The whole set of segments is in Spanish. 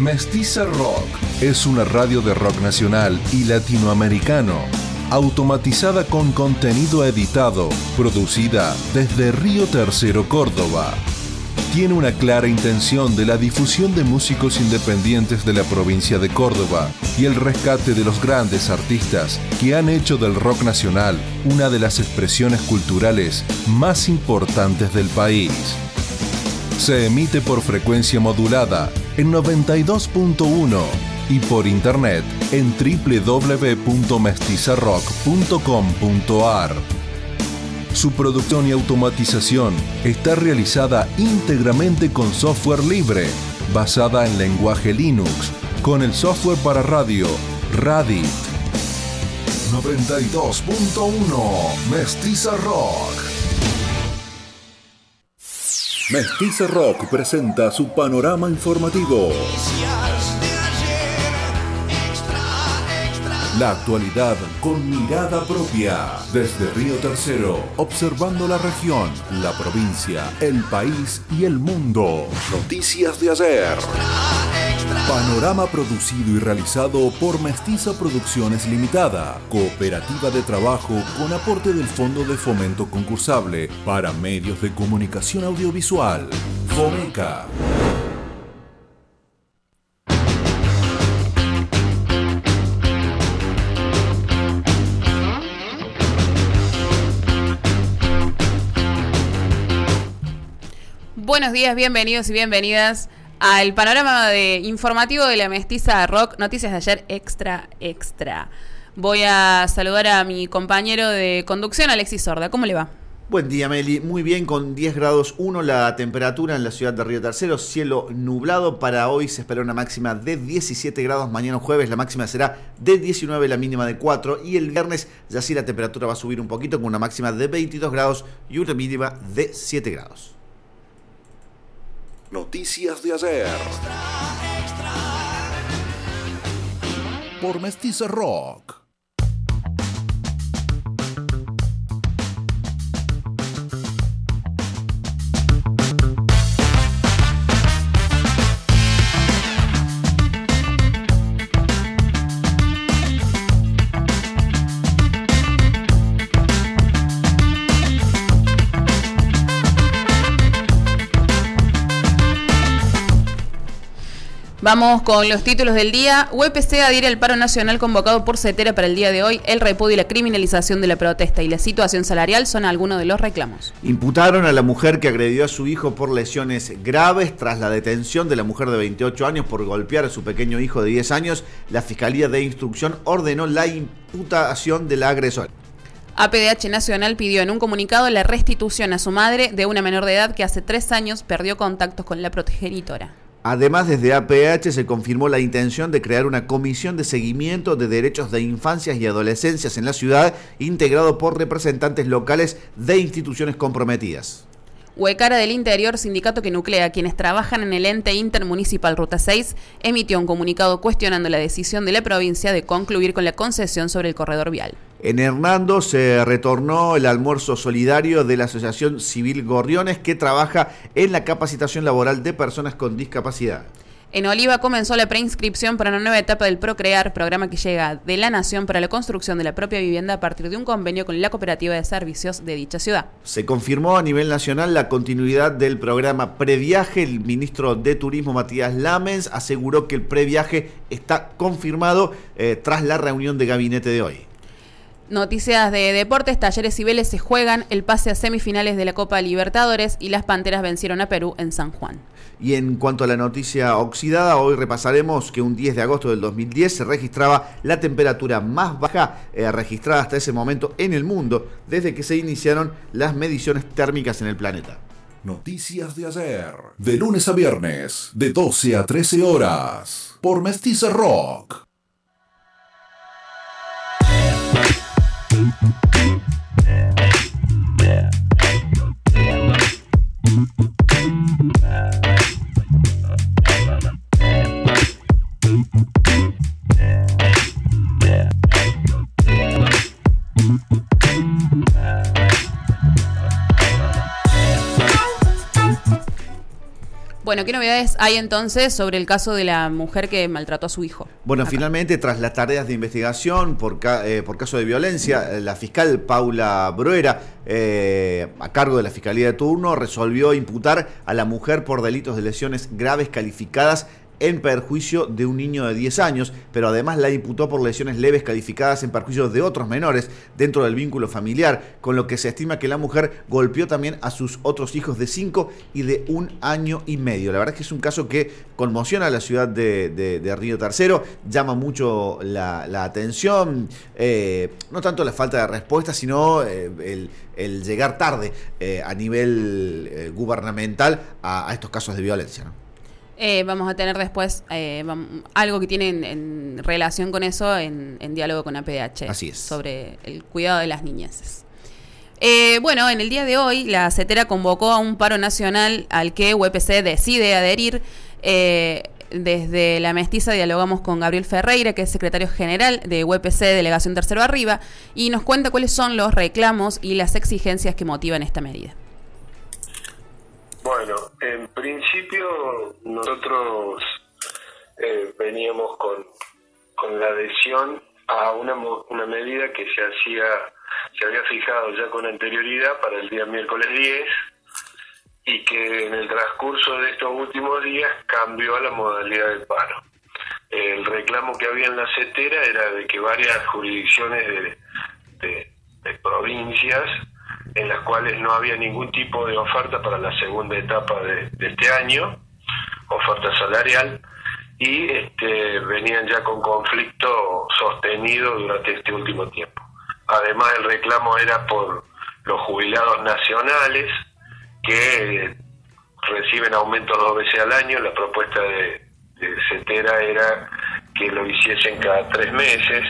Mestiza Rock es una radio de rock nacional y latinoamericano, automatizada con contenido editado, producida desde Río Tercero, Córdoba. Tiene una clara intención de la difusión de músicos independientes de la provincia de Córdoba y el rescate de los grandes artistas que han hecho del rock nacional una de las expresiones culturales más importantes del país. Se emite por frecuencia modulada en 92.1 y por internet en www.mestizarrock.com.ar. Su producción y automatización está realizada íntegramente con software libre, basada en lenguaje Linux, con el software para radio Radit. 92.1 Mestiza Rock. Mestiza Rock presenta su panorama informativo. La actualidad con mirada propia. Desde Río Tercero, observando la región, la provincia, el país y el mundo. Noticias de ayer. Panorama producido y realizado por Mestiza Producciones Limitada, cooperativa de trabajo con aporte del Fondo de Fomento Concursable para Medios de Comunicación Audiovisual. FOMECA. Buenos días, bienvenidos y bienvenidas al panorama de informativo de la mestiza rock, noticias de ayer extra, extra. Voy a saludar a mi compañero de conducción, Alexis Sorda. ¿Cómo le va? Buen día, Meli. Muy bien, con 10 grados 1 la temperatura en la ciudad de Río Tercero. Cielo nublado. Para hoy se espera una máxima de 17 grados. Mañana jueves la máxima será de 19, la mínima de 4. Y el viernes ya sí la temperatura va a subir un poquito con una máxima de 22 grados y una mínima de 7 grados. Noticias de ayer. Por Mestiza Rock. Vamos con los títulos del día. UPC adhiere al paro nacional convocado por CETERA para el día de hoy. El repudio y la criminalización de la protesta y la situación salarial son algunos de los reclamos. Imputaron a la mujer que agredió a su hijo por lesiones graves tras la detención de la mujer de 28 años por golpear a su pequeño hijo de 10 años. La Fiscalía de Instrucción ordenó la imputación del agresor. APDH Nacional pidió en un comunicado la restitución a su madre de una menor de edad que hace tres años perdió contactos con la progenitora. Además, desde APH se confirmó la intención de crear una comisión de seguimiento de derechos de infancias y adolescencias en la ciudad, integrado por representantes locales de instituciones comprometidas. Huecara del Interior, sindicato que nuclea a quienes trabajan en el ente intermunicipal Ruta 6, emitió un comunicado cuestionando la decisión de la provincia de concluir con la concesión sobre el corredor vial. En Hernando se retornó el almuerzo solidario de la Asociación Civil Gorriones que trabaja en la capacitación laboral de personas con discapacidad. En Oliva comenzó la preinscripción para una nueva etapa del Procrear, programa que llega de la Nación para la construcción de la propia vivienda a partir de un convenio con la cooperativa de servicios de dicha ciudad. Se confirmó a nivel nacional la continuidad del programa Previaje. El ministro de Turismo Matías Lamens aseguró que el previaje está confirmado eh, tras la reunión de gabinete de hoy. Noticias de deportes, Talleres y Vélez se juegan el pase a semifinales de la Copa Libertadores y las Panteras vencieron a Perú en San Juan. Y en cuanto a la noticia oxidada, hoy repasaremos que un 10 de agosto del 2010 se registraba la temperatura más baja eh, registrada hasta ese momento en el mundo desde que se iniciaron las mediciones térmicas en el planeta. Noticias de ayer. De lunes a viernes, de 12 a 13 horas. Por Mestiza Rock. Bueno, ¿qué novedades hay entonces sobre el caso de la mujer que maltrató a su hijo? Bueno, finalmente, tras las tareas de investigación por, eh, por caso de violencia, la fiscal Paula Bruera, eh, a cargo de la Fiscalía de Turno, resolvió imputar a la mujer por delitos de lesiones graves calificadas en perjuicio de un niño de 10 años, pero además la imputó por lesiones leves calificadas en perjuicio de otros menores dentro del vínculo familiar, con lo que se estima que la mujer golpeó también a sus otros hijos de 5 y de un año y medio. La verdad es que es un caso que conmociona a la ciudad de, Río Tercero, llama mucho la, atención, eh, no tanto la falta de respuesta, sino eh, el, llegar tarde eh, a nivel gubernamental a, estos casos de violencia. Eh, vamos a tener después eh, algo que tiene en, relación con eso en, diálogo con APDH. Así es. Sobre el cuidado de las niñas. Eh, bueno, en el día de hoy la CETERA convocó a un paro nacional al que UPC decide adherir. desde la mestiza dialogamos con Gabriel Ferreira, que es secretario general de UPC Delegación Tercero Arriba, y nos cuenta cuáles son los reclamos y las exigencias que motivan esta medida. Bueno, en principio nosotros eh, veníamos con, con la adhesión a una, una medida que se hacía se había fijado ya con anterioridad para el día miércoles 10 y que en el transcurso de estos últimos días cambió a la modalidad del paro. El reclamo que había en la CETERA era de que varias jurisdicciones de, de provincias en las cuales no había ningún tipo de oferta para la segunda etapa de, este año, oferta salarial, y este, venían ya con conflicto sostenido durante este último tiempo. Además, el reclamo era por los jubilados nacionales que reciben aumentos dos veces al año. La propuesta de, de CETERA era que lo hiciesen cada tres meses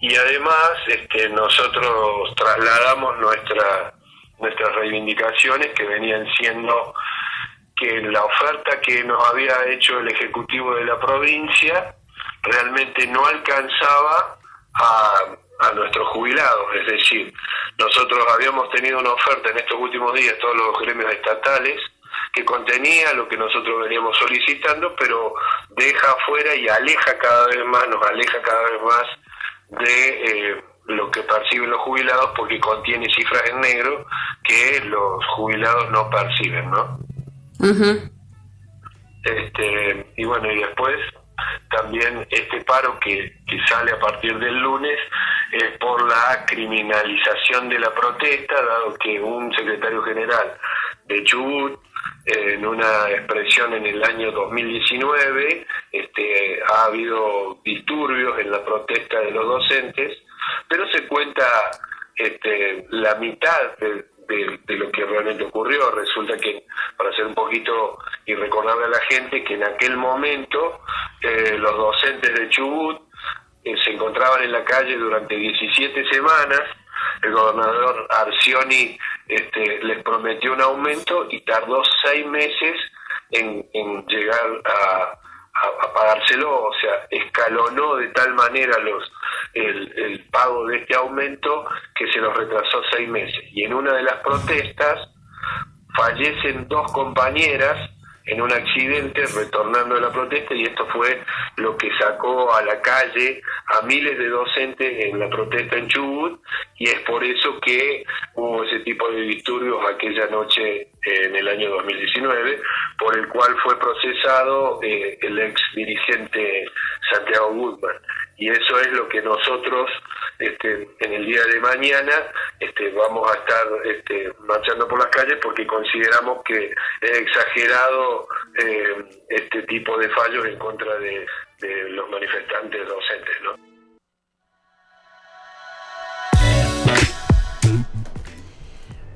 y además este, nosotros trasladamos nuestra, nuestras reivindicaciones que venían siendo que la oferta que nos había hecho el Ejecutivo de la provincia realmente no alcanzaba a, a nuestros jubilados, es decir, nosotros habíamos tenido una oferta en estos últimos días, todos los gremios estatales, que contenía lo que nosotros veníamos solicitando, pero deja afuera y aleja cada vez más, nos aleja cada vez más de eh, lo que perciben los jubilados porque contiene cifras en negro que los jubilados no perciben, ¿no? este, y bueno, y después también este paro que, que sale a partir del lunes es por la criminalización de la protesta, dado que un secretario general de Chubut en una expresión en el año 2019, este, ha habido disturbios en la protesta de los docentes, pero se cuenta este, la mitad de, lo que realmente ocurrió. Resulta que, para hacer un poquito y recordarle a la gente, que en aquel momento eh, los docentes de Chubut eh, se encontraban en la calle durante 17 semanas, el gobernador Arcioni este, les prometió un aumento y tardó seis meses en, llegar a, pagárselo, o sea, escalonó de tal manera los el pago de este aumento que se los retrasó seis meses. Y en una de las protestas fallecen dos compañeras en un accidente retornando de la protesta y esto fue lo que sacó a la calle a miles de docentes en la protesta en Chubut y es por eso que hubo ese tipo de disturbios aquella noche en el año 2019 por el cual fue procesado eh, el ex dirigente Santiago Goodman y eso es lo que nosotros este, en el día de mañana este, vamos a estar este, marchando por las calles porque consideramos que es exagerado eh, este tipo de fallos en contra de, los manifestantes docentes. ¿no?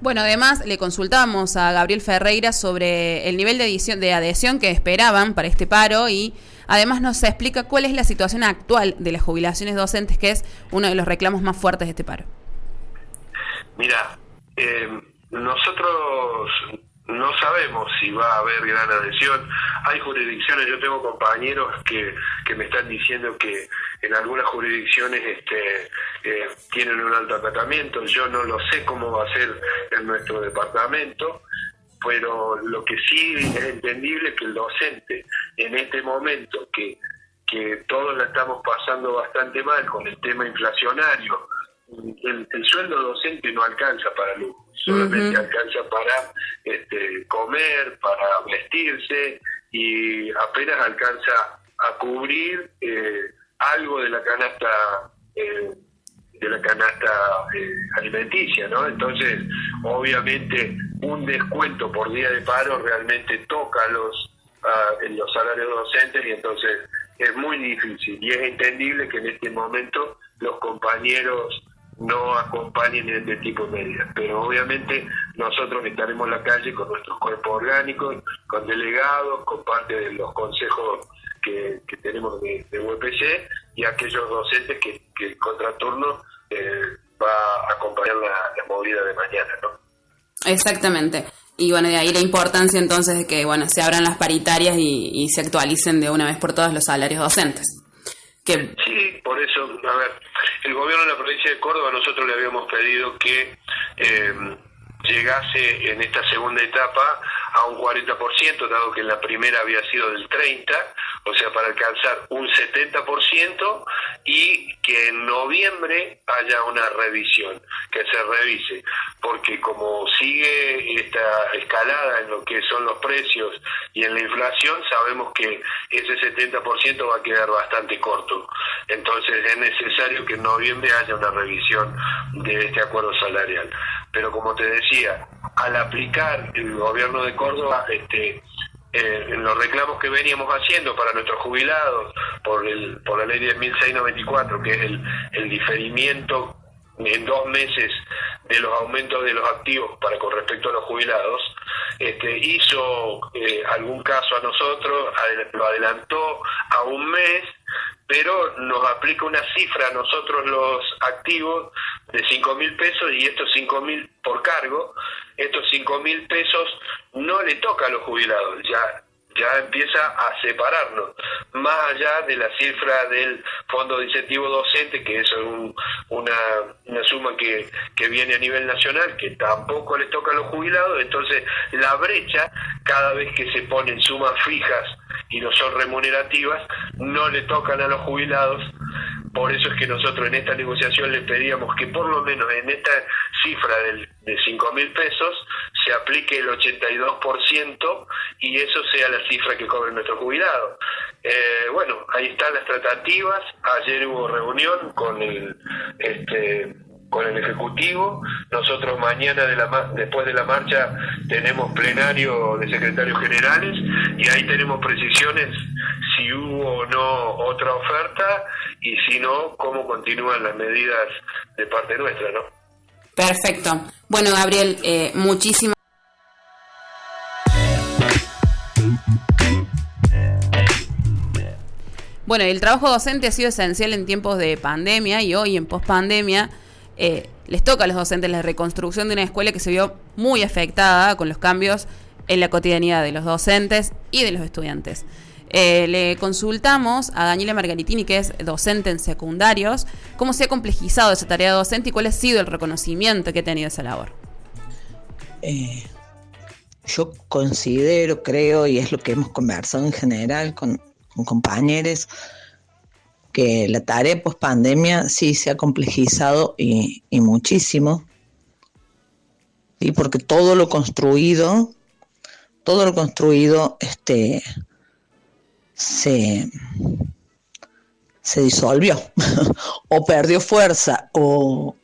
Bueno, además le consultamos a Gabriel Ferreira sobre el nivel de, adhesión que esperaban para este paro y Además nos explica cuál es la situación actual de las jubilaciones docentes, que es uno de los reclamos más fuertes de este paro. Mira, eh, nosotros no sabemos si va a haber gran adhesión. Hay jurisdicciones, yo tengo compañeros que, que me están diciendo que en algunas jurisdicciones este, eh, tienen un alto acatamiento. Yo no lo sé cómo va a ser en nuestro departamento pero lo que sí es entendible es que el docente en este momento que, que todos la estamos pasando bastante mal con el tema inflacionario, el, sueldo docente no alcanza para lujo, solamente alcanza para este, comer, para vestirse y apenas alcanza a cubrir eh, algo de la canasta eh, de la canasta eh, alimenticia, ¿no? Entonces, obviamente, un descuento por día de paro realmente toca los los salarios docentes y entonces es muy difícil y es entendible que en este momento los compañeros no acompañen este tipo de medidas. Pero obviamente nosotros estaremos en la calle con nuestros cuerpos orgánicos, con delegados, con parte de los consejos que, tenemos de, de, UPC y aquellos docentes que, que el contraturno eh, va a acompañar la, movida de mañana. ¿no? Exactamente. Y bueno, de ahí la importancia entonces de que bueno se abran las paritarias y, se actualicen de una vez por todas los salarios docentes. Sí, por eso, a ver, el gobierno de la provincia de Córdoba nosotros le habíamos pedido que eh, llegase en esta segunda etapa a un 40%, dado que en la primera había sido del 30%, o sea, para alcanzar un 70% y que en noviembre haya una revisión, que se revise, porque como sigue esta escalada en lo que son los precios y en la inflación, sabemos que ese 70% va a quedar bastante corto. Entonces es necesario que en noviembre haya una revisión de este acuerdo salarial. Pero como te decía, al aplicar el gobierno de Córdoba este, eh, en los reclamos que veníamos haciendo para nuestros jubilados por, el, por la ley 10.694, que es el, el diferimiento en dos meses de los aumentos de los activos para con respecto a los jubilados, este, hizo eh, algún caso a nosotros, lo adelantó a un mes, pero nos aplica una cifra a nosotros los activos de 5 mil pesos y estos 5 mil por cargo, estos 5 mil pesos no le toca a los jubilados, ya ya empieza a separarnos, más allá de la cifra del fondo de incentivo docente, que es una, una suma que, que viene a nivel nacional, que tampoco les toca a los jubilados, entonces la brecha, cada vez que se ponen sumas fijas y no son remunerativas, no le tocan a los jubilados, por eso es que nosotros en esta negociación les pedíamos que por lo menos en esta cifra del, de 5 mil pesos se aplique el 82% y eso sea la cifra que cobren nuestros jubilados. Eh, bueno, ahí están las tratativas. Ayer hubo reunión con el este, con el ejecutivo. Nosotros mañana de la después de la marcha tenemos plenario de secretarios generales y ahí tenemos precisiones si hubo o no otra oferta y si no cómo continúan las medidas de parte nuestra, ¿no? Perfecto. Bueno, Gabriel, eh, muchísimas Bueno, el trabajo docente ha sido esencial en tiempos de pandemia y hoy en pospandemia eh, les toca a los docentes la reconstrucción de una escuela que se vio muy afectada con los cambios en la cotidianidad de los docentes y de los estudiantes. Eh, le consultamos a Daniela Margaritini, que es docente en secundarios, cómo se ha complejizado esa tarea docente y cuál ha sido el reconocimiento que ha tenido esa labor. Eh, yo considero, creo, y es lo que hemos conversado en general con, compañeros, que la tarea post pandemia sí se ha complejizado y, muchísimo. y Porque todo lo construido, todo lo construido, este se, se disolvió o perdió fuerza o,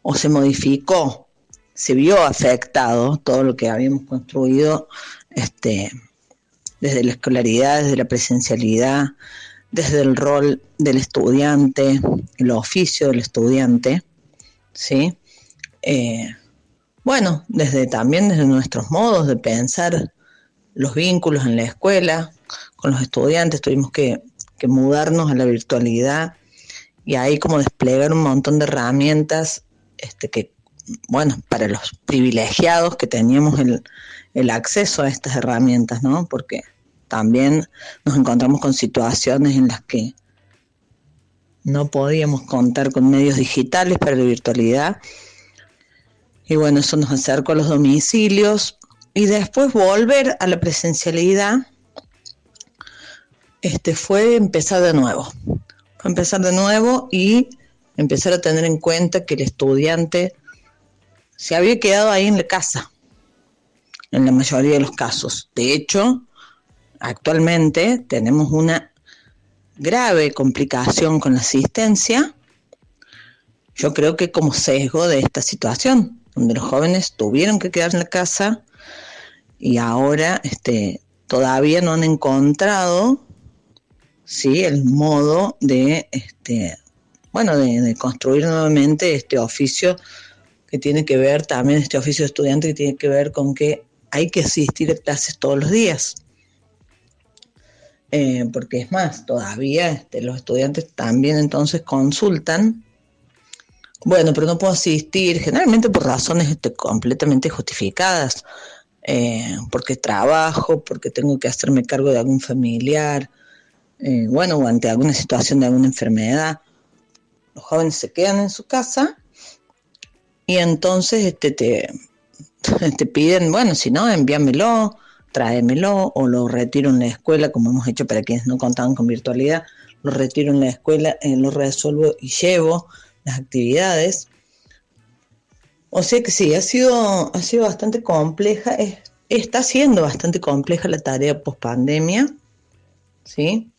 o se modificó se vio afectado todo lo que habíamos construido este, desde la escolaridad, desde la presencialidad, desde el rol del estudiante, el oficio del estudiante, ¿sí? Eh, bueno, desde también desde nuestros modos de pensar los vínculos en la escuela, con los estudiantes, tuvimos que, que mudarnos a la virtualidad y ahí como desplegar un montón de herramientas este, que bueno, para los privilegiados que teníamos el, el acceso a estas herramientas, ¿no? Porque también nos encontramos con situaciones en las que no podíamos contar con medios digitales para la virtualidad. Y bueno, eso nos acercó a los domicilios y después volver a la presencialidad este, fue empezar de nuevo. Fue empezar de nuevo y empezar a tener en cuenta que el estudiante se había quedado ahí en la casa, en la mayoría de los casos. De hecho, actualmente tenemos una grave complicación con la asistencia, yo creo que como sesgo de esta situación, donde los jóvenes tuvieron que quedar en la casa y ahora este, todavía no han encontrado ¿sí? el modo de, este, bueno, de, construir nuevamente este oficio que tiene que ver también, este oficio de estudiante que tiene que ver con que hay que asistir a clases todos los días. Eh, porque es más, todavía este, los estudiantes también entonces consultan. Bueno, pero no puedo asistir, generalmente por razones este, completamente justificadas, eh, porque trabajo, porque tengo que hacerme cargo de algún familiar, eh, bueno, o ante alguna situación de alguna enfermedad, los jóvenes se quedan en su casa y entonces este, te, te piden, bueno, si no, envíamelo, tráemelo o lo retiro en la escuela, como hemos hecho para quienes no contaban con virtualidad, lo retiro en la escuela, eh, lo resuelvo y llevo las actividades. O sea que sí, ha sido, ha sido bastante compleja, está siendo bastante compleja la tarea post pandemia, ¿sí?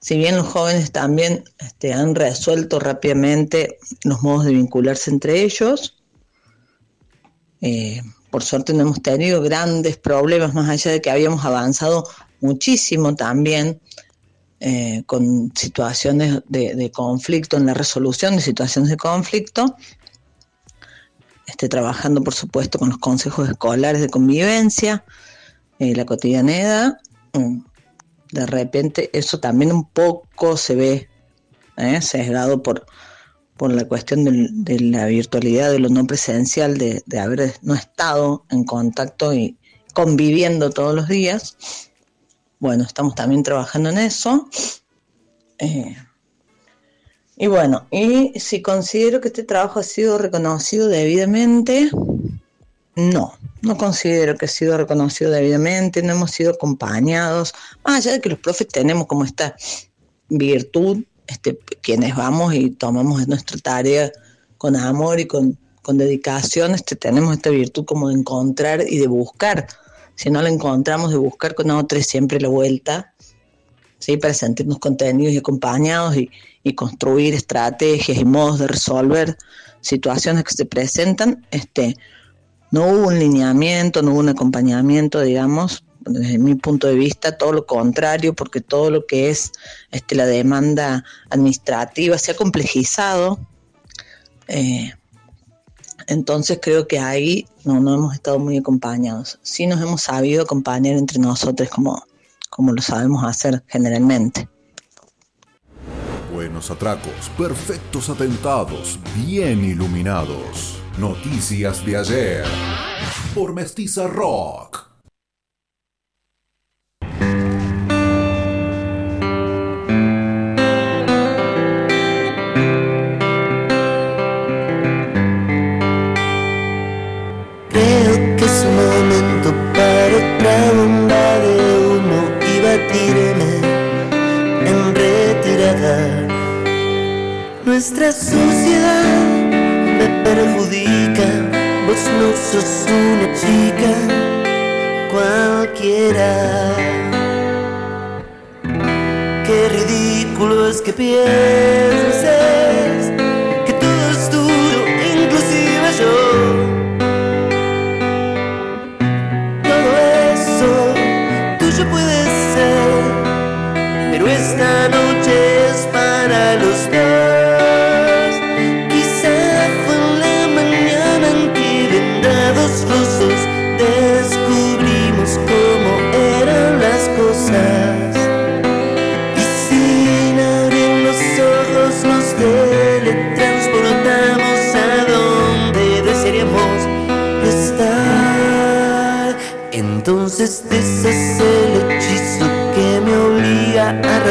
Si bien los jóvenes también este, han resuelto rápidamente los modos de vincularse entre ellos, eh, por suerte no hemos tenido grandes problemas, más allá de que habíamos avanzado muchísimo también eh, con situaciones de, conflicto, en la resolución de situaciones de conflicto, este, trabajando por supuesto con los consejos escolares de convivencia, eh, la cotidianidad, mm, de repente eso también un poco se ve ¿eh? sesgado por, por la cuestión de, la virtualidad, de lo no presencial, de, haber no estado en contacto y conviviendo todos los días. Bueno, estamos también trabajando en eso. Eh, y bueno, y si considero que este trabajo ha sido reconocido debidamente, no, no considero que ha sido reconocido debidamente, no hemos sido acompañados, más allá de que los profes tenemos como esta virtud, este, quienes vamos y tomamos nuestra tarea con amor y con, dedicación, este, tenemos esta virtud como de encontrar y de buscar. Si no la encontramos, de buscar con otros siempre la vuelta, ¿sí? para sentirnos contenidos y acompañados y, y construir estrategias y modos de resolver situaciones que se presentan. Este, no hubo un lineamiento, no hubo un acompañamiento, digamos, desde mi punto de vista, todo lo contrario, porque todo lo que es este, la demanda administrativa se ha complejizado. Eh, entonces creo que ahí no, no hemos estado muy acompañados. Sí nos hemos sabido acompañar entre nosotros como, como lo sabemos hacer generalmente. Buenos atracos, perfectos atentados, bien iluminados. Noticias de ayer por Mestiza Rock. Creo que es momento para otra bomba de humo y batirme en retirada. Nuestra sociedad perjudica, vos no sos una chica cualquiera. Qué ridículo es que pienses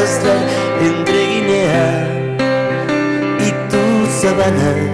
entre Guinea y tus sabanas.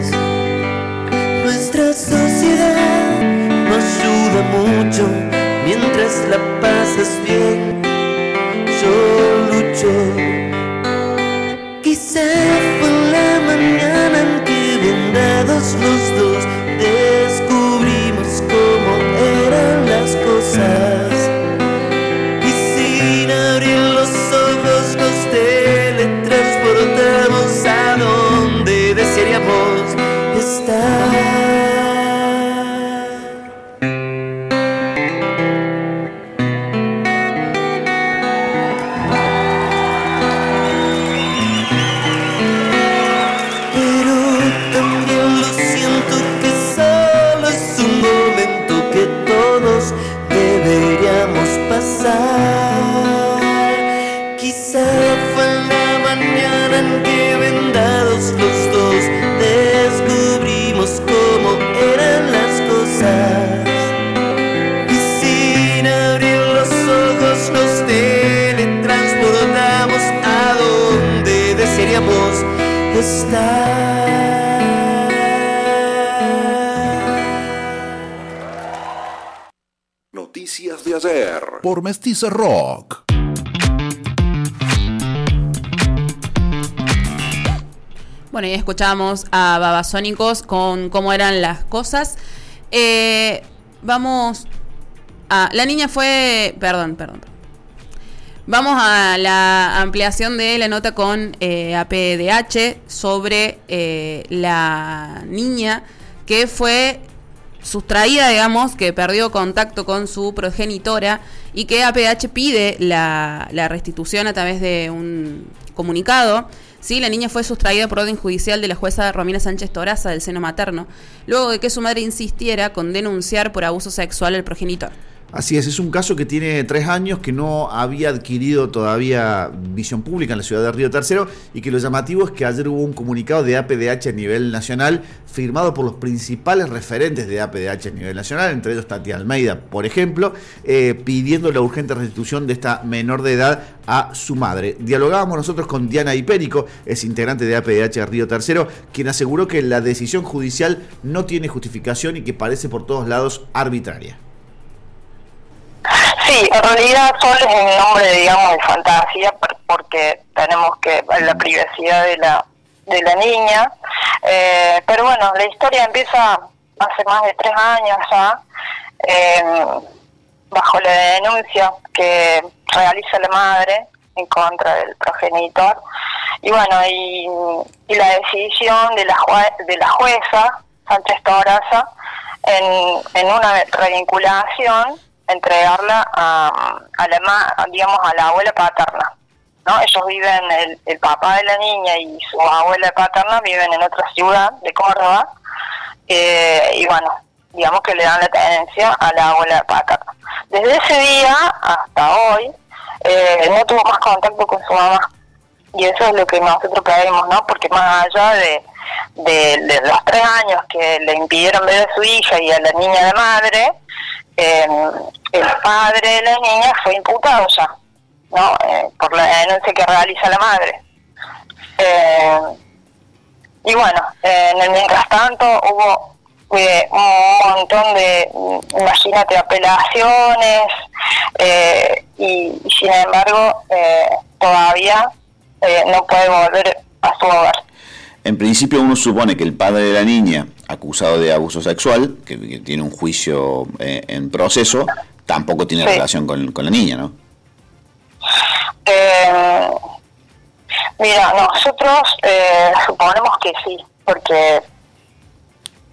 Rock. Bueno, y escuchamos a Babasónicos con cómo eran las cosas. Eh, vamos a. La niña fue. Perdón, perdón. Vamos a la ampliación de la nota con eh, APDH sobre eh, la niña que fue sustraída, digamos, que perdió contacto con su progenitora y que APDH pide la, la restitución a través de un comunicado. Sí, la niña fue sustraída por orden judicial de la jueza Romina Sánchez Toraza del seno materno, luego de que su madre insistiera con denunciar por abuso sexual al progenitor. Así es, es un caso que tiene tres años, que no había adquirido todavía visión pública en la ciudad de Río Tercero y que lo llamativo es que ayer hubo un comunicado de APDH a nivel nacional firmado por los principales referentes de APDH a nivel nacional, entre ellos Tati Almeida, por ejemplo, eh, pidiendo la urgente restitución de esta menor de edad a su madre. Dialogábamos nosotros con Diana Hipérico, es integrante de APDH Río Tercero, quien aseguró que la decisión judicial no tiene justificación y que parece por todos lados arbitraria. Sí, en realidad Sol es un nombre, digamos, de fantasía por- porque tenemos que la privacidad de la de la niña. Eh, pero bueno, la historia empieza hace más de tres años ya, eh, bajo la denuncia que realiza la madre en contra del progenitor. Y bueno, y, y la decisión de la, jue- de la jueza, Sánchez Toraza, en, en una revinculación, entregarla a, a la ma- digamos, a la abuela paterna. ¿no? Ellos viven, el, el papá de la niña y su abuela paterna viven en otra ciudad de Córdoba, eh, y bueno, digamos que le dan la tenencia a la abuela paterna. Desde ese día hasta hoy, eh, no tuvo más contacto con su mamá. Y eso es lo que nosotros pedimos, ¿no? Porque más allá de, de, de los tres años que le impidieron ver a su hija y a la niña de madre, eh, el padre de la niña fue imputado ya, ¿no? Eh, por la denuncia que realiza la madre. Eh, y bueno, eh, en el mientras tanto hubo eh, un montón de, imagínate, apelaciones eh, y, y sin embargo todavía no puede volver a su hogar. En principio uno supone que el padre de la niña, acusado de abuso sexual, que, que tiene un juicio eh, en proceso, tampoco tiene Sí. relación con, con la niña, ¿no? Eh, mira, nosotros eh, suponemos que sí, porque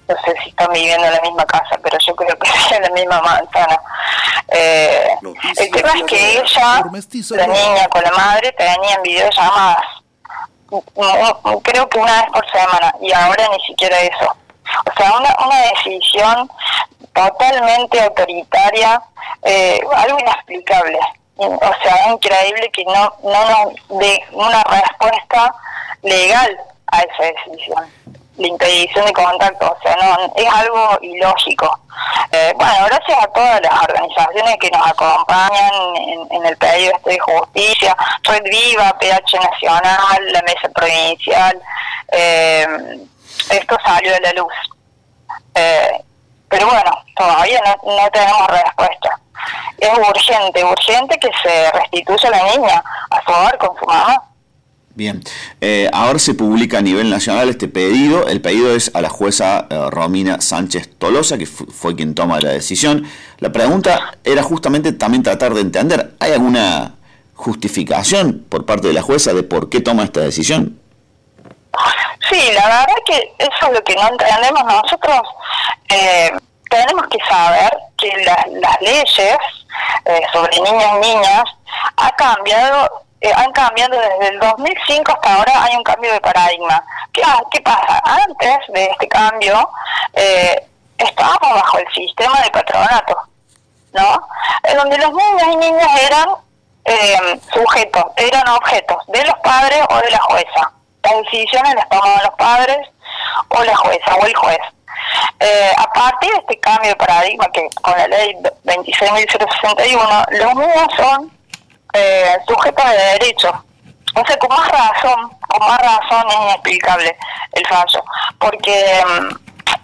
no sé si están viviendo en la misma casa, pero yo creo que sí en la misma manzana. Eh, el tema es que ella, la niña con la madre, tenían videollamadas. Mm, mm, Creo que una vez por semana, y ahora ni siquiera eso. O sea, una, una decisión totalmente autoritaria, eh, algo inexplicable. O sea, increíble que no, no nos dé una respuesta legal a esa decisión. La impedición de contacto, o sea, no es algo ilógico. Eh, bueno, gracias a todas las organizaciones que nos acompañan en, en el pedido este de justicia, Red Viva, PH Nacional, la Mesa Provincial, eh, esto salió de la luz. Eh, pero bueno, todavía no, no tenemos respuesta. es urgente, urgente que se restituya la niña a su hogar con su mamá. Bien, eh, ahora se publica a nivel nacional este pedido. El pedido es a la jueza eh, Romina Sánchez Tolosa, que fu- fue quien toma la decisión. La pregunta era justamente también tratar de entender, ¿hay alguna justificación por parte de la jueza de por qué toma esta decisión? Sí, la verdad que eso es lo que no entendemos nosotros. eh, tenemos que saber que la- las leyes eh, sobre niños y niñas ha cambiado, eh, han cambiado desde el 2005 hasta ahora, hay un cambio de paradigma. ¿Qué, ha- qué pasa? Antes de este cambio, eh, estábamos bajo el sistema de patronato, ¿no? En donde los niños y niñas eran sujetos, eran objetos de los padres o de la jueza. Las decisiones las tomaban los padres o la jueza o el juez. Eh, a partir de este cambio de paradigma que con la ley 26.061, los niños son eh, sujetos de derecho. O sea, con más razón, con más razón es inexplicable el fallo, porque mm,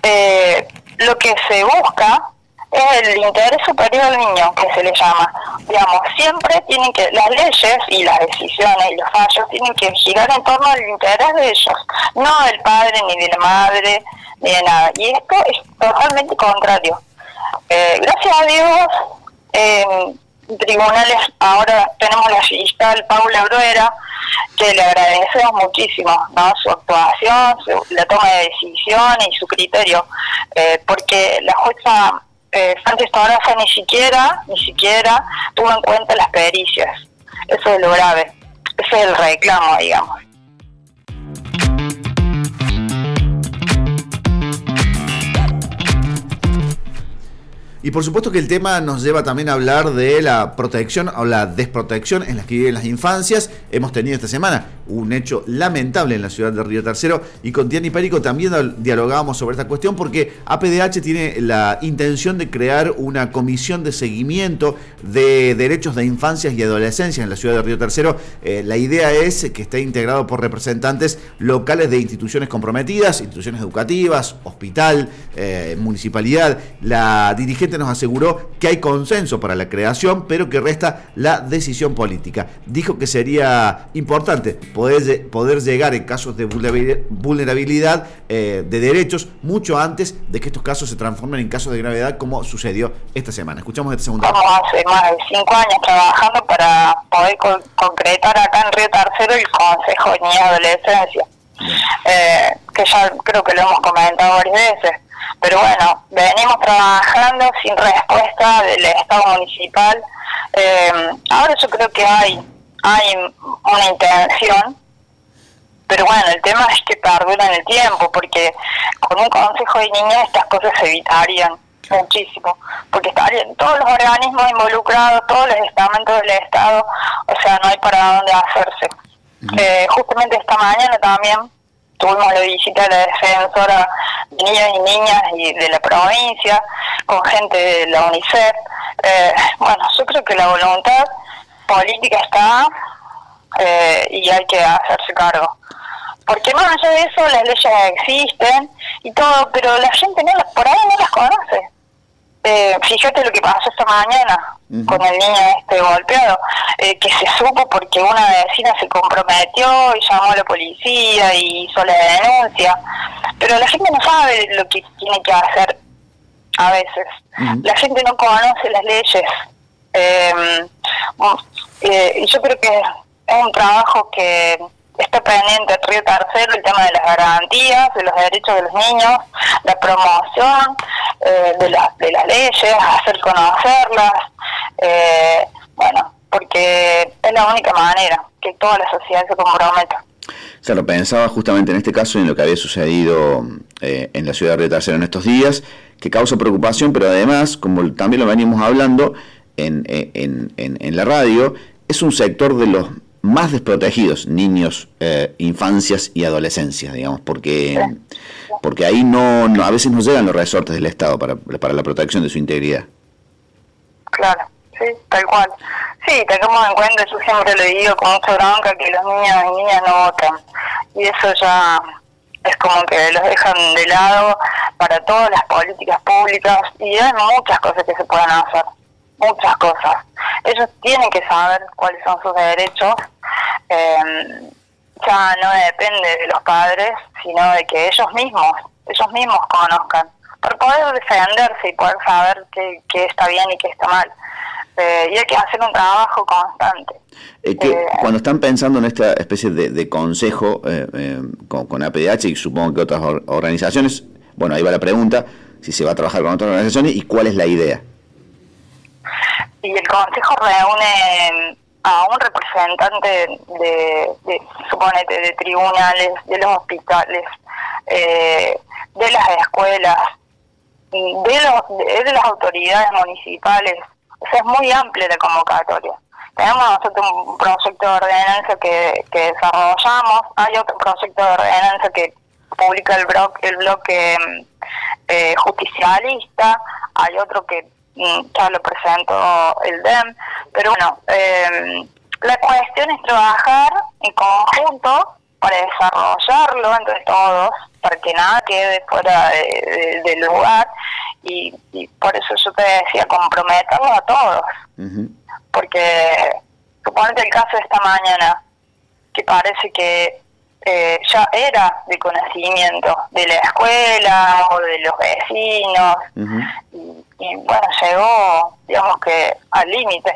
eh, lo que se busca es el interés superior del niño, que se le llama. Digamos, siempre tienen que, las leyes y las decisiones y los fallos tienen que girar en torno al interés de ellos, no del padre, ni de la madre, ni de nada. Y esto es totalmente contrario. Eh, gracias a Dios, en tribunales ahora tenemos la fiscal Paula Bruera, que le agradecemos muchísimo su actuación, su- la toma de decisiones y su criterio, eh, porque la jueza eh, Sánchez Toraza ni siquiera, ni siquiera tuvo en cuenta las pericias. Eso es lo grave, ese es el reclamo, digamos. Y por supuesto que el tema nos lleva también a hablar de la protección o la desprotección en la que viven las infancias. Hemos tenido esta semana un hecho lamentable en la ciudad de Río Tercero y con Tiani Perico también dialogábamos sobre esta cuestión porque APDH tiene la intención de crear una comisión de seguimiento de derechos de infancias y adolescencias en la ciudad de Río Tercero. Eh, la idea es que esté integrado por representantes locales de instituciones comprometidas, instituciones educativas, hospital, eh, municipalidad. La dirigente nos aseguró que hay consenso para la creación, pero que resta la decisión política. Dijo que sería importante poder, lle- poder llegar en casos de vulnerabil- vulnerabilidad eh, de derechos mucho antes de que estos casos se transformen en casos de gravedad como sucedió esta semana. Escuchamos este segundo. Estamos hace más de cinco años trabajando para poder con- concretar acá en Río Tercero el Consejo de Niñez y Adolescencia, eh, que ya creo que lo hemos comentado varias veces. Pero bueno, venimos trabajando sin respuesta del Estado municipal. Eh, ahora yo creo que hay, hay una intención pero bueno, el tema es que perdura en el tiempo, porque con un consejo de niñas estas cosas se evitarían muchísimo, porque estarían todos los organismos involucrados, todos los estamentos del Estado, o sea, no hay para dónde hacerse. Eh, justamente esta mañana también tuvimos la visita de la defensora de niños y niñas y de la provincia, con gente de la UNICEF. Eh, bueno, yo creo que la voluntad política está eh, y hay que hacerse cargo. Porque más allá de eso, las leyes existen y todo, pero la gente no, las- por ahí no las conoce. Eh, fíjate lo que pasó esta mañana con el niño este golpeado, eh, que se supo porque una vecina se comprometió y llamó a la policía y hizo la denuncia, pero la gente no sabe lo que tiene que hacer a veces. La gente no conoce las leyes. Eh, mm, eh, y yo creo que es un trabajo que está pendiente en Río Tercero, el tema de las garantías, de los derechos de los niños, la promoción eh, de, las de las leyes, hacer conocerlas, eh, bueno, porque es la única manera que toda la sociedad se comprometa. Claro, pensaba justamente en este caso y en lo que había sucedido eh, en la ciudad de Río Tercero en estos días, que causa preocupación, pero además, como también lo venimos hablando en, eh, en- en- en la radio, es un sector de los más desprotegidos, niños, eh, infancias y adolescencia, digamos, porque, porque ahí no, no- a veces no llegan los resortes del Estado para, para la protección de su integridad. Claro, sí, tal cual. Sí, tengamos en cuenta, yo siempre le digo con mucha bronca que los niños y niñas no votan. Y eso ya es como que los dejan de lado para todas las políticas públicas y hay muchas cosas que se pueden hacer. Muchas cosas. Ellos tienen que saber cuáles son sus derechos. eh, ya no depende de los padres, sino de que ellos mismos, ellos mismos conozcan, para poder defenderse y poder saber qué, qué está bien y qué está mal. Eh, y hay que hacer un trabajo constante. Eh, que Eh, cuando están pensando en esta especie de, de consejo con, con APDH y supongo que otras or- organizaciones, bueno, ahí va la pregunta, si se va a trabajar con otras organizaciones y cuál es la idea. Y el consejo reúne a un representante de, de suponete, de tribunales, de los hospitales, eh, de las escuelas, de, los, de, las autoridades municipales. O sea, es muy amplia la convocatoria. Tenemos nosotros un proyecto de ordenanza que, que desarrollamos, hay otro proyecto de ordenanza que publica el bloque, el bloque mm, eh, justicialista, hay otro que ya lo presentó el DEM, pero bueno, eh, la cuestión es trabajar en conjunto para desarrollarlo entre todos, para que nada quede fuera de- de- del lugar. Y, y por eso yo te decía, comprometernos a todos, porque suponete el caso de esta mañana, que parece que eh, ya era de conocimiento de la escuela o de los vecinos, y, y, bueno, llegó, digamos que al límite.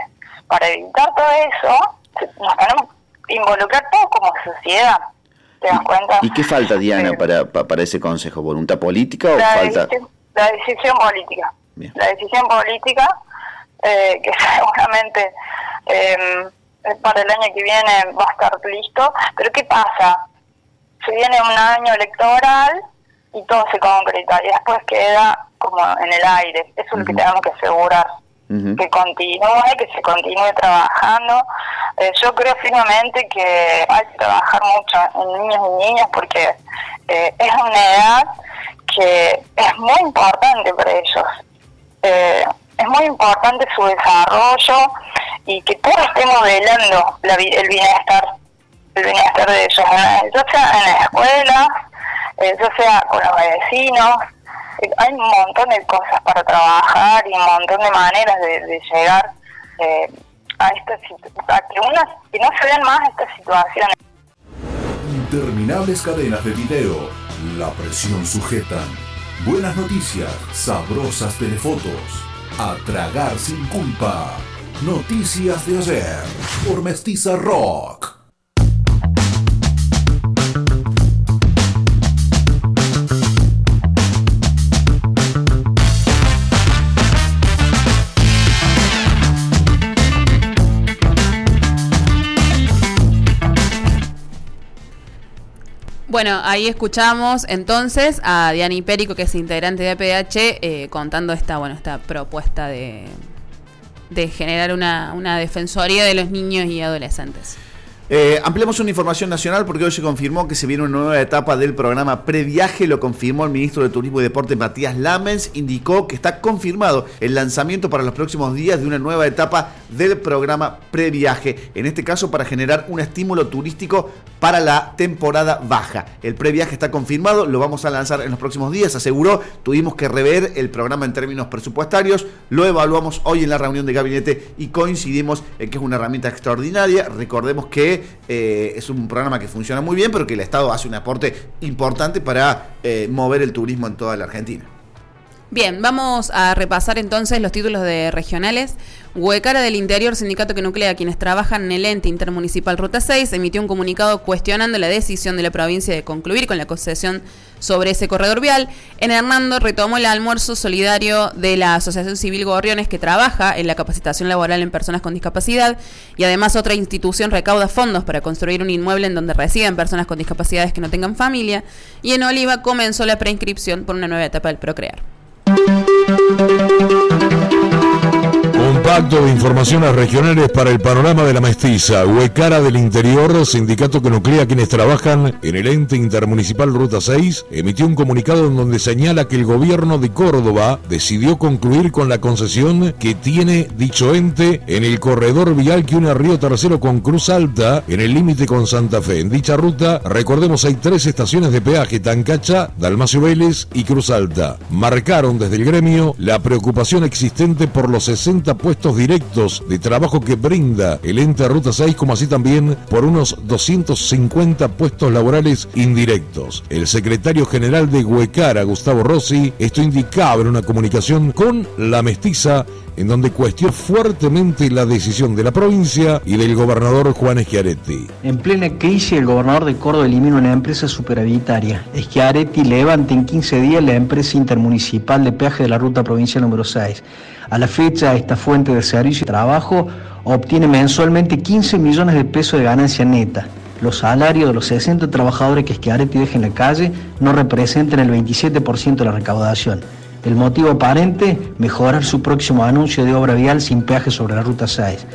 Para evitar todo eso, nos tenemos que involucrar todos como sociedad. ¿Te das cuenta? ¿Y qué falta, Diana, para, pa- para ese consejo? ¿Voluntad política o la, falta...? decisión, la decisión política. Bien. La decisión política, eh, que seguramente eh, para el año que viene va a estar listo. Pero ¿qué pasa? Se viene un año electoral y todo se concreta y después queda como en el aire. Eso es lo que tenemos que asegurar que continúe, que se continúe trabajando. Eh, yo creo firmemente que hay que trabajar mucho en niños y niñas porque eh, es una edad que es muy importante para ellos. Eh, es muy importante su desarrollo y que todos estemos velando la el bienestar el bienestar de ellos, ya sea en la escuela, eh, ya sea con los vecinos. Hay un montón de cosas para trabajar y un montón de maneras de, llegar eh, a esta a que, que no se den más estas situaciones. Interminables cadenas de video. La presión sujetan. Buenas noticias. Sabrosas telefotos. A tragar sin culpa. Noticias de ayer. Por Mestiza Rock. Bueno, ahí escuchamos entonces a Diana Impérico, que es integrante de APH, eh, contando esta, bueno, esta propuesta de, de generar una defensoría de los niños y adolescentes. Eh, ampliamos una información nacional porque hoy se confirmó que se viene una nueva etapa del programa Previaje. Lo confirmó el ministro de Turismo y Deporte Matías Lamens. Indicó que está confirmado el lanzamiento para los próximos días de una nueva etapa del programa Previaje. En este caso, para generar un estímulo turístico para la temporada baja. El Previaje está confirmado, lo vamos a lanzar en los próximos días. Aseguró, tuvimos que rever el programa en términos presupuestarios. Lo evaluamos hoy en la reunión de gabinete y coincidimos en que es una herramienta extraordinaria. Recordemos que eh, es un programa que funciona muy bien, pero que el Estado hace un aporte importante para eh, mover el turismo en toda la Argentina. Bien, vamos a repasar entonces los títulos de regionales. Huecara del Interior, sindicato que nuclea a quienes trabajan en el ente intermunicipal Ruta 6, emitió un comunicado cuestionando la decisión de la provincia de concluir con la concesión sobre ese corredor vial. En Hernando retomó el almuerzo solidario de la Asociación Civil Gorriones que trabaja en la capacitación laboral en personas con discapacidad y además otra institución recauda fondos para construir un inmueble en donde residan personas con discapacidades que no tengan familia. Y en Oliva comenzó la preinscripción por una nueva etapa del Procrear. Thank you. Compacto de informaciones regionales para el panorama de la mestiza. Huecara del Interior, sindicato que nuclea quienes trabajan en el ente intermunicipal Ruta 6, emitió un comunicado en donde señala que el gobierno de Córdoba decidió concluir con la concesión que tiene dicho ente en el corredor vial que une Río Tercero con Cruz Alta, en el límite con Santa Fe. En dicha ruta, recordemos, hay tres estaciones de peaje, Tancacha, Dalmacio Vélez y Cruz Alta. Marcaron desde el gremio la preocupación existente por los 60 puestos directos de trabajo que brinda el ente Ruta 6, como así también por unos 250 puestos laborales indirectos. El secretario general de Huecara, Gustavo Rossi, esto indicaba en una comunicación con la mestiza en donde cuestionó fuertemente la decisión de la provincia y del gobernador Juan Schiaretti. En plena crisis, el gobernador de Córdoba elimina una empresa superavitaria. Schiaretti levanta en 15 días la empresa intermunicipal de peaje de la ruta provincial número 6. A la fecha, esta fuente de servicio y trabajo obtiene mensualmente 15 millones de pesos de ganancia neta. Los salarios de los 60 trabajadores que Schiaretti deja en la calle no representan el 27% de la recaudación. El motivo aparente, mejorar su próximo anuncio de obra vial sin peaje sobre la Ruta 6.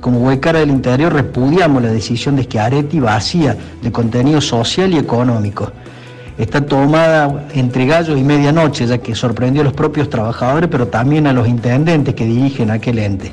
Como Huecara del Interior repudiamos la decisión de Schiaretti vacía de contenido social y económico. Está tomada entre gallos y medianoche, ya que sorprendió a los propios trabajadores, pero también a los intendentes que dirigen aquel ente.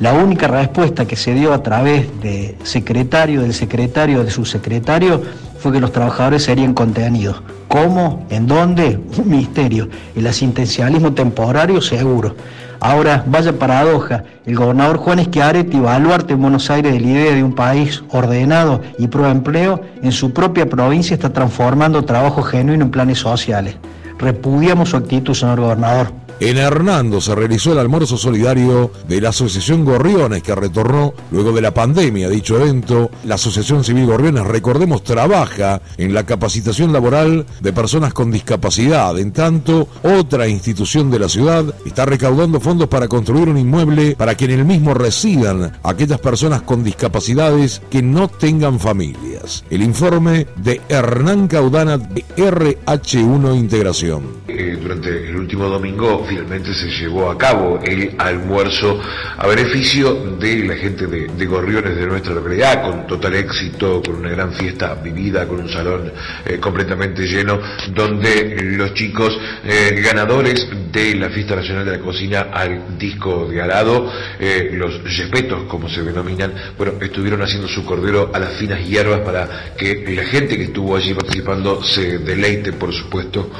La única respuesta que se dio a través de secretario, del secretario, de su secretario, fue que los trabajadores serían contenidos. ¿Cómo? ¿En dónde? Un misterio. El asistencialismo temporario seguro. Ahora, vaya paradoja, el gobernador Juan Schiaretti, baluarte en Buenos Aires de la idea de un país ordenado y pro empleo, en su propia provincia está transformando trabajo genuino en planes sociales. Repudiamos su actitud, señor gobernador. En Hernando se realizó el almuerzo solidario de la Asociación Gorriones que retornó luego de la pandemia. Dicho evento, la Asociación Civil Gorriones, recordemos, trabaja en la capacitación laboral de personas con discapacidad. En tanto, otra institución de la ciudad está recaudando fondos para construir un inmueble para que en el mismo residan aquellas personas con discapacidades que no tengan familias. El informe de Hernán Caudana de RH1 Integración. Eh, durante el último domingo finalmente se llevó a cabo el almuerzo a beneficio de la gente de, de Gorriones de nuestra localidad, con total éxito, con una gran fiesta vivida, con un salón eh, completamente lleno, donde los chicos eh, ganadores de la Fiesta Nacional de la Cocina al disco de arado, eh, los yepetos como se denominan, bueno, estuvieron haciendo su cordero a las finas hierbas para que la gente que estuvo allí participando se deleite, por supuesto,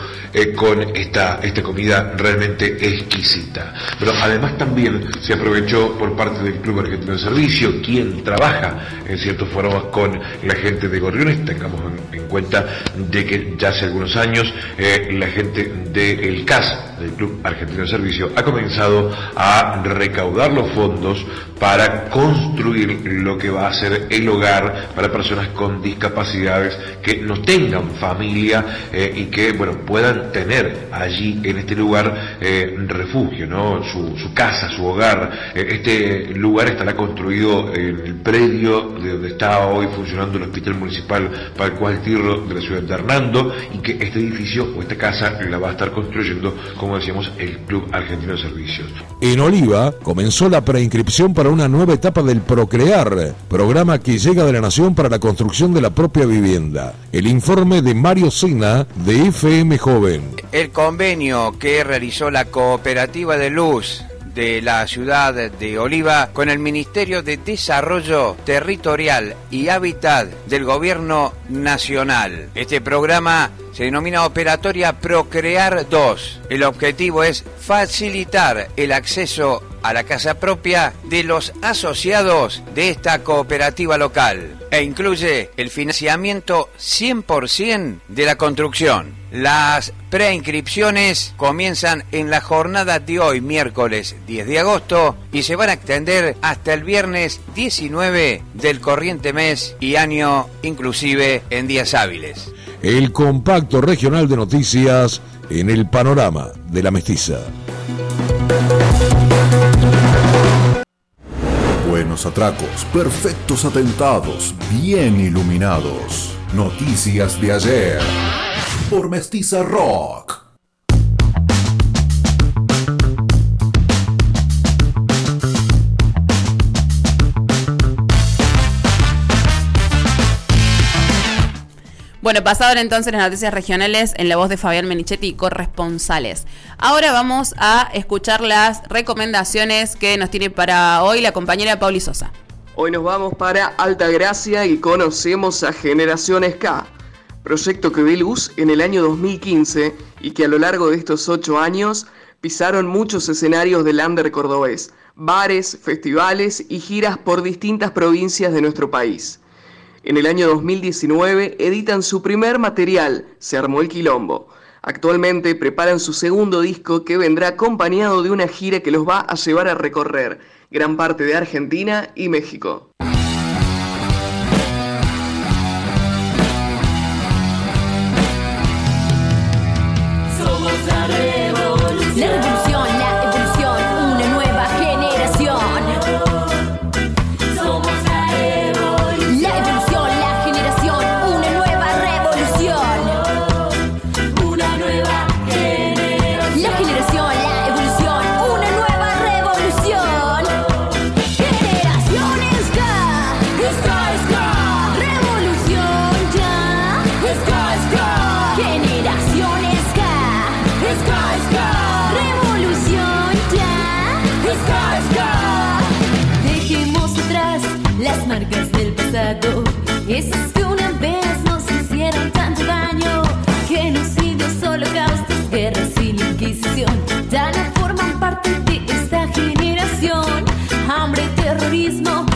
con esta, esta comida realmente exquisita. Pero además también se aprovechó por parte del Club Argentino de Servicio, quien trabaja en ciertas formas con la gente de Gorriones, tengamos en, en cuenta de que ya hace algunos años eh, la gente del CAS, del Club Argentino de Servicio, ha comenzado a recaudar los fondos para construir lo que va a ser el hogar para personas con discapacidades que no tengan familia eh, y que bueno puedan tener allí en este lugar eh, refugio, ¿no? Su, casa, su hogar. Eh, este lugar estará construido en el predio de donde está hoy funcionando el Hospital Municipal Pascual Tirro de la ciudad de Hernando y que este edificio o esta casa la va a estar construyendo, como decíamos, el Club Argentino de Servicios. En Oliva comenzó la preinscripción para una nueva etapa del Procrear, programa que llega de la Nación para la construcción de la propia vivienda. El informe de Mario Sina de FM Joven. El convenio que realizó la Cooperativa de Luz de la ciudad de Oliva con el Ministerio de Desarrollo Territorial y Hábitat del Gobierno Nacional. Este programa se denomina Operatoria Procrear 2. El objetivo es facilitar el acceso a la casa propia de los asociados de esta cooperativa local e incluye el financiamiento 100% de la construcción. Las preinscripciones comienzan en la jornada de hoy, miércoles 10 de agosto, y se van a extender hasta el viernes 19 del corriente mes y año, inclusive en días hábiles. El compacto regional de noticias en el panorama de la mestiza. Buenos atracos, perfectos atentados, bien iluminados. Noticias de ayer. Por Mestiza Rock. Bueno, pasaron entonces las noticias regionales en la voz de Fabián Menichetti y corresponsales. Ahora vamos a escuchar las recomendaciones que nos tiene para hoy la compañera Pauli Sosa. Hoy nos vamos para Alta Gracia y conocemos a Generaciones K, proyecto que ve luz en el año 2015 y que a lo largo de estos ocho años Pisaron muchos escenarios del under cordobés, bares, festivales y giras por distintas provincias de nuestro país. En el año 2019 editan su primer material, Se armó el quilombo. Actualmente preparan su segundo disco que vendrá acompañado de una gira que los va a llevar a recorrer gran parte de Argentina y México. mismo.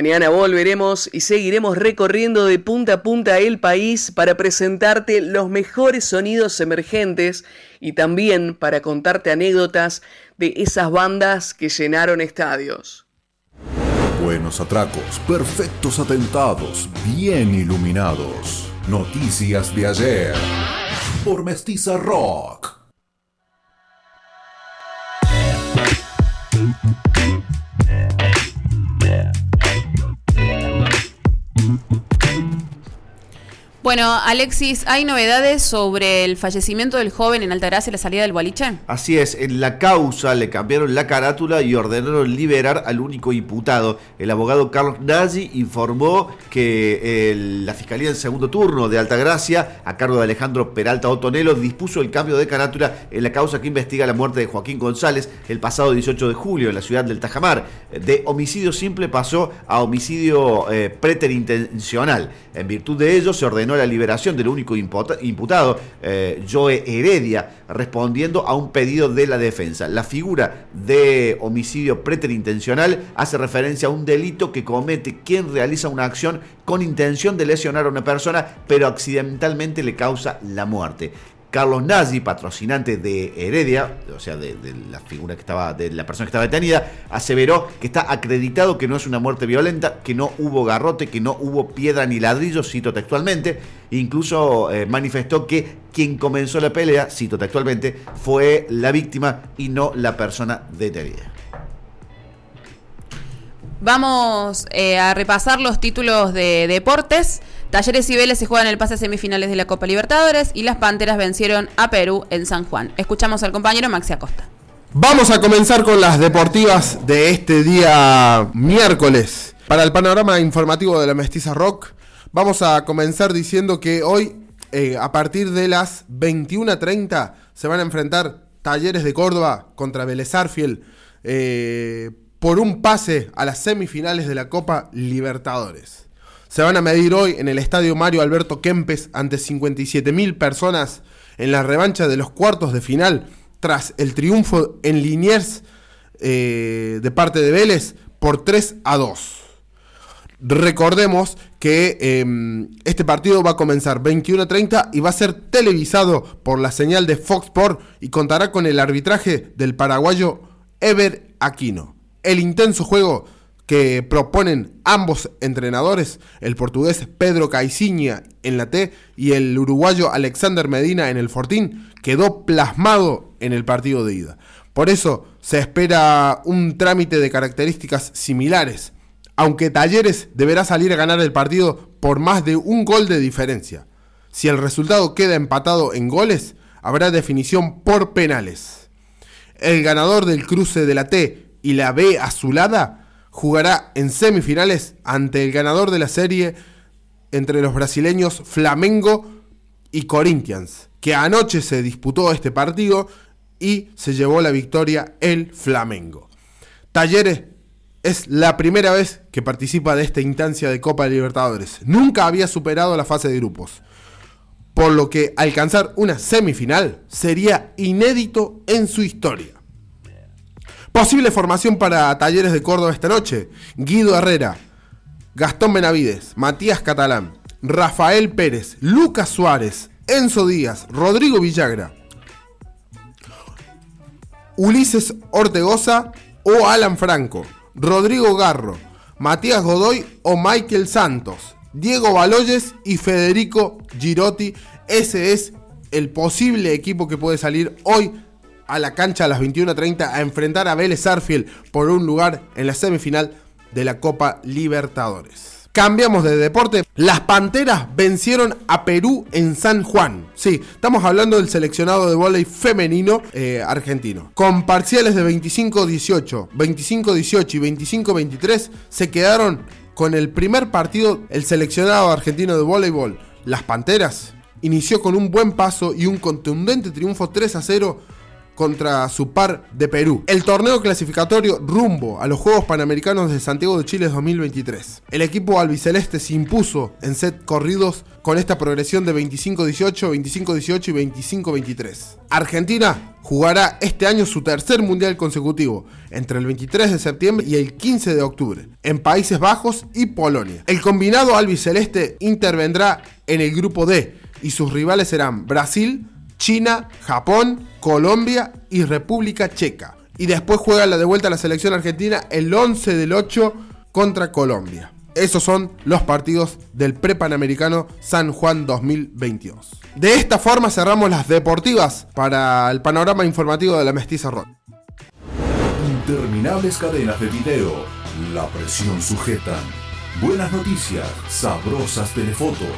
Mañana volveremos y seguiremos recorriendo de punta a punta el país para presentarte los mejores sonidos emergentes y también para contarte anécdotas de esas bandas que llenaron estadios. Buenos atracos, perfectos atentados, bien iluminados. Noticias de ayer. Por Mestiza Rock. Bueno, Alexis, ¿hay novedades sobre el fallecimiento del joven en Altagracia y la salida del boliche? Así es, en la causa le cambiaron la carátula y ordenaron liberar al único imputado. El abogado Carlos Nagy informó que la Fiscalía en segundo turno de Altagracia, a cargo de Alejandro Peralta Otonelo, dispuso el cambio de carátula en la causa que investiga la muerte de Joaquín González el pasado 18 de julio en la ciudad del Tajamar. De homicidio simple pasó a homicidio eh, preterintencional. En virtud de ello se ordenó la liberación del único imputado, eh, Joe Heredia, respondiendo a un pedido de la defensa. La figura de homicidio preterintencional hace referencia a un delito que comete quien realiza una acción con intención de lesionar a una persona, pero accidentalmente le causa la muerte. Carlos Nagy, patrocinante de Heredia, o sea, de, de la figura que estaba, de la persona que estaba detenida, aseveró que está acreditado que no es una muerte violenta, que no hubo garrote, que no hubo piedra ni ladrillo, cito textualmente. Incluso eh, manifestó que quien comenzó la pelea, cito textualmente, fue la víctima y no la persona detenida. Vamos eh, a repasar los títulos de deportes. Talleres y Vélez se juegan el pase a semifinales de la Copa Libertadores y las Panteras vencieron a Perú en San Juan. Escuchamos al compañero Maxi Acosta. Vamos a comenzar con las deportivas de este día miércoles. Para el panorama informativo de la Mestiza Rock, vamos a comenzar diciendo que hoy, eh, a partir de las 21.30, se van a enfrentar Talleres de Córdoba contra Vélez Arfiel eh, por un pase a las semifinales de la Copa Libertadores. Se van a medir hoy en el Estadio Mario Alberto Kempes ante 57.000 personas en la revancha de los cuartos de final tras el triunfo en Liniers eh, de parte de Vélez por 3 a 2. Recordemos que eh, este partido va a comenzar 21 a 30 y va a ser televisado por la señal de Fox Sport y contará con el arbitraje del paraguayo Ever Aquino. El intenso juego que proponen ambos entrenadores, el portugués Pedro Caiciña en la T y el uruguayo Alexander Medina en el Fortín, quedó plasmado en el partido de ida. Por eso se espera un trámite de características similares, aunque Talleres deberá salir a ganar el partido por más de un gol de diferencia. Si el resultado queda empatado en goles, habrá definición por penales. El ganador del cruce de la T y la B azulada jugará en semifinales ante el ganador de la serie entre los brasileños Flamengo y Corinthians, que anoche se disputó este partido y se llevó la victoria el Flamengo. Talleres es la primera vez que participa de esta instancia de Copa de Libertadores. Nunca había superado la fase de grupos. Por lo que alcanzar una semifinal sería inédito en su historia. Posible formación para Talleres de Córdoba esta noche. Guido Herrera, Gastón Benavides, Matías Catalán, Rafael Pérez, Lucas Suárez, Enzo Díaz, Rodrigo Villagra, Ulises Ortegoza o Alan Franco, Rodrigo Garro, Matías Godoy o Michael Santos, Diego Baloyes y Federico Girotti. Ese es el posible equipo que puede salir hoy a la cancha a las 21.30 a enfrentar a Vélez Arfield por un lugar en la semifinal de la Copa Libertadores. Cambiamos de deporte. Las Panteras vencieron a Perú en San Juan. Sí, estamos hablando del seleccionado de vóley femenino eh, argentino. Con parciales de 25-18, 25-18 y 25-23 se quedaron con el primer partido el seleccionado argentino de voleibol. Las Panteras inició con un buen paso y un contundente triunfo 3 a 0 contra su par de Perú. El torneo clasificatorio rumbo a los Juegos Panamericanos de Santiago de Chile 2023. El equipo albiceleste se impuso en set corridos con esta progresión de 25-18, 25-18 y 25-23. Argentina jugará este año su tercer mundial consecutivo, entre el 23 de septiembre y el 15 de octubre, en Países Bajos y Polonia. El combinado albiceleste intervendrá en el grupo D y sus rivales serán Brasil, China, Japón, Colombia y República Checa. Y después juega la de vuelta a la selección argentina el 11 del 8 contra Colombia. Esos son los partidos del Prepanamericano San Juan 2022. De esta forma cerramos las deportivas para el panorama informativo de la Mestiza Rock. Interminables cadenas de video. La presión sujetan. Buenas noticias. Sabrosas telefotos.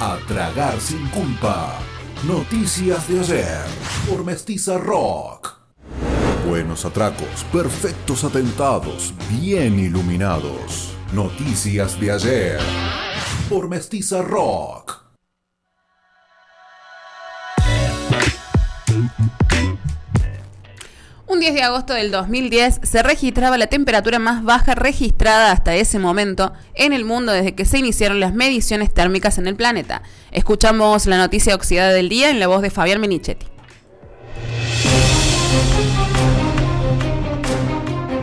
A tragar sin culpa. Noticias de ayer. Por Mestiza Rock. Buenos atracos, perfectos atentados, bien iluminados. Noticias de ayer. Por Mestiza Rock. Un 10 de agosto del 2010 se registraba la temperatura más baja registrada hasta ese momento en el mundo desde que se iniciaron las mediciones térmicas en el planeta. Escuchamos la noticia oxidada del día en la voz de Fabián Menichetti.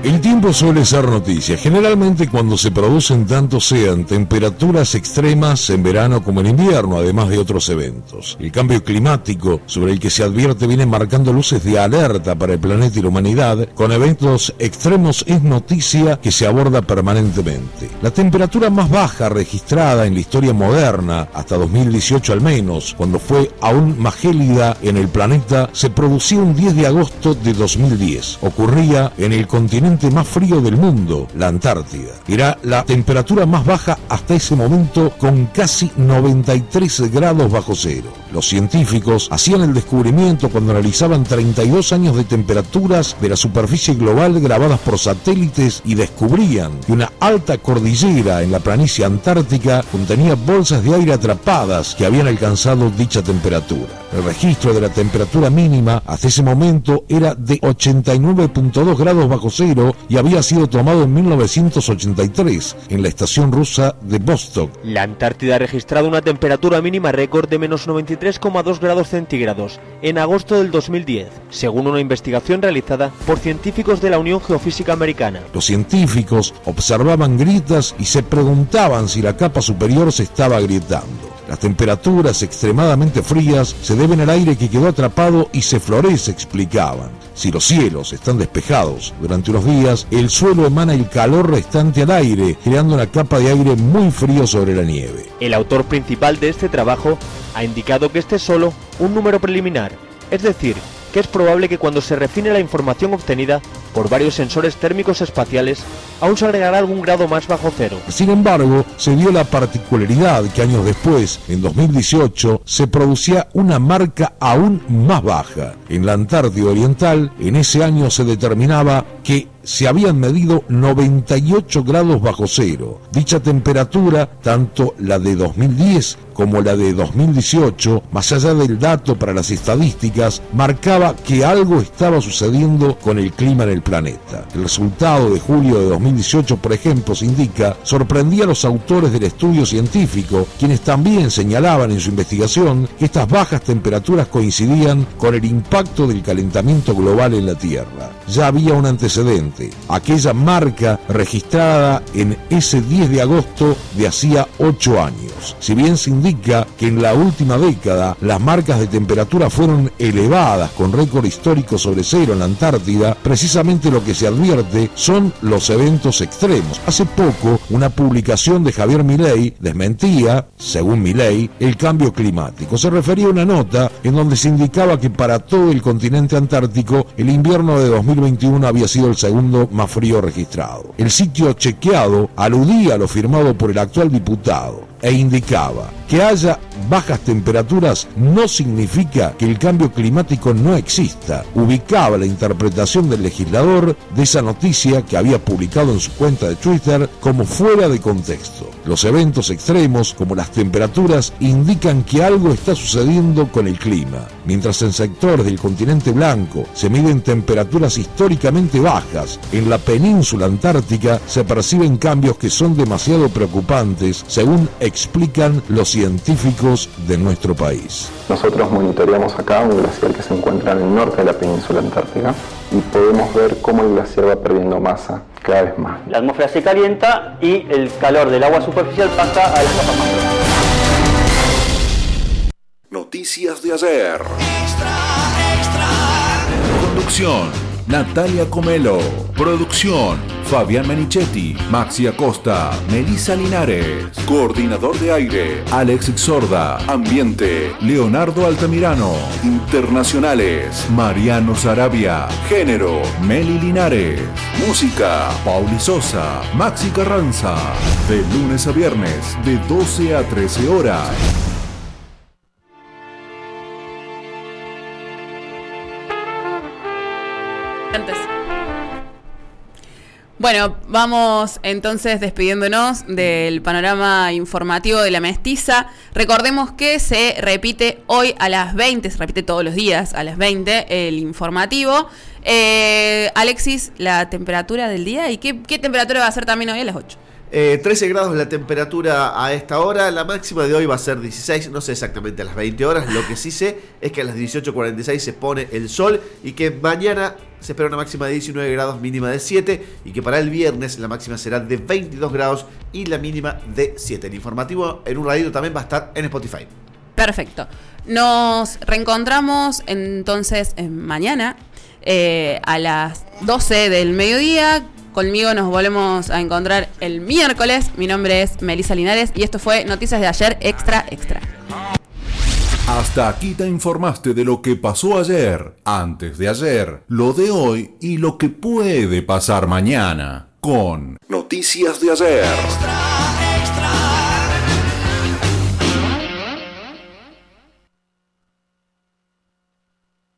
El tiempo suele ser noticia, generalmente cuando se producen tanto sean temperaturas extremas en verano como en invierno, además de otros eventos. El cambio climático sobre el que se advierte viene marcando luces de alerta para el planeta y la humanidad, con eventos extremos es noticia que se aborda permanentemente. La temperatura más baja registrada en la historia moderna, hasta 2018 al menos, cuando fue aún más gélida en el planeta, se producía un 10 de agosto de 2010. Ocurría en el continente más frío del mundo, la Antártida. Era la temperatura más baja hasta ese momento con casi 93 grados bajo cero. Los científicos hacían el descubrimiento cuando analizaban 32 años de temperaturas de la superficie global grabadas por satélites y descubrían que una alta cordillera en la planicie antártica contenía bolsas de aire atrapadas que habían alcanzado dicha temperatura. El registro de la temperatura mínima hasta ese momento era de 89.2 grados bajo cero y había sido tomado en 1983 en la estación rusa de Vostok. La Antártida ha registrado una temperatura mínima récord de menos 93,2 grados centígrados en agosto del 2010, según una investigación realizada por científicos de la Unión Geofísica Americana. Los científicos observaban grietas y se preguntaban si la capa superior se estaba agrietando. Las temperaturas extremadamente frías se deben al aire que quedó atrapado y se florece, explicaban. Si los cielos están despejados durante unos días, el suelo emana el calor restante al aire, creando una capa de aire muy frío sobre la nieve. El autor principal de este trabajo ha indicado que este es solo un número preliminar, es decir, que es probable que cuando se refine la información obtenida por varios sensores térmicos espaciales, aún se agregará algún grado más bajo cero. Sin embargo, se dio la particularidad que años después, en 2018, se producía una marca aún más baja. En la Antártida Oriental, en ese año se determinaba que se habían medido 98 grados bajo cero. Dicha temperatura, tanto la de 2010 como la de 2018, más allá del dato para las estadísticas, marcaba que algo estaba sucediendo con el clima en el planeta. El resultado de julio de 2018, por ejemplo, se indica, sorprendía a los autores del estudio científico, quienes también señalaban en su investigación que estas bajas temperaturas coincidían con el impacto del calentamiento global en la Tierra. Ya había un antecedente, aquella marca registrada en ese 10 de agosto de hacía 8 años. Si bien se indica que en la última década las marcas de temperatura fueron elevadas con récord histórico sobre cero en la Antártida, precisamente lo que se advierte son los eventos extremos. Hace poco, una publicación de Javier Milei desmentía, según Milei, el cambio climático. Se refería a una nota en donde se indicaba que para todo el continente antártico el invierno de 2021 había sido el segundo más frío registrado. El sitio chequeado aludía a lo firmado por el actual diputado e indicaba que haya bajas temperaturas no significa que el cambio climático no exista. Ubicaba la interpretación del legislador de esa noticia que había publicado en su cuenta de Twitter como fuera de contexto. Los eventos extremos, como las temperaturas, indican que algo está sucediendo con el clima. Mientras en sectores del continente blanco se miden temperaturas históricamente bajas, en la península antártica se perciben cambios que son demasiado preocupantes, según explican los científicos de nuestro país. Nosotros monitoreamos acá un glaciar que se encuentra en el norte de la península antártica y podemos ver cómo el glaciar va perdiendo masa cada vez más. La atmósfera se calienta y el calor del agua superficial pasa a las capas más profundas. Noticias de ayer. Conducción. Natalia Comelo. Producción. Fabián Menichetti, Maxi Acosta, Melissa Linares. Coordinador de aire. Alex Sorda. Ambiente. Leonardo Altamirano. Internacionales. Mariano Sarabia. Género. Meli Linares. Música. Pauli Sosa. Maxi Carranza. De lunes a viernes, de 12 a 13 horas. Bueno, vamos entonces despidiéndonos del panorama informativo de la mestiza. Recordemos que se repite hoy a las 20, se repite todos los días a las 20 el informativo. Eh, Alexis, la temperatura del día y qué, qué temperatura va a ser también hoy a las 8. Eh, 13 grados la temperatura a esta hora. La máxima de hoy va a ser 16. No sé exactamente a las 20 horas. Lo que sí sé es que a las 18.46 se pone el sol. Y que mañana se espera una máxima de 19 grados, mínima de 7. Y que para el viernes la máxima será de 22 grados y la mínima de 7. El informativo en un ratito también va a estar en Spotify. Perfecto. Nos reencontramos entonces eh, mañana eh, a las 12 del mediodía. Conmigo nos volvemos a encontrar el miércoles. Mi nombre es Melissa Linares y esto fue Noticias de ayer Extra Extra. Hasta aquí te informaste de lo que pasó ayer, antes de ayer, lo de hoy y lo que puede pasar mañana. Con Noticias de ayer.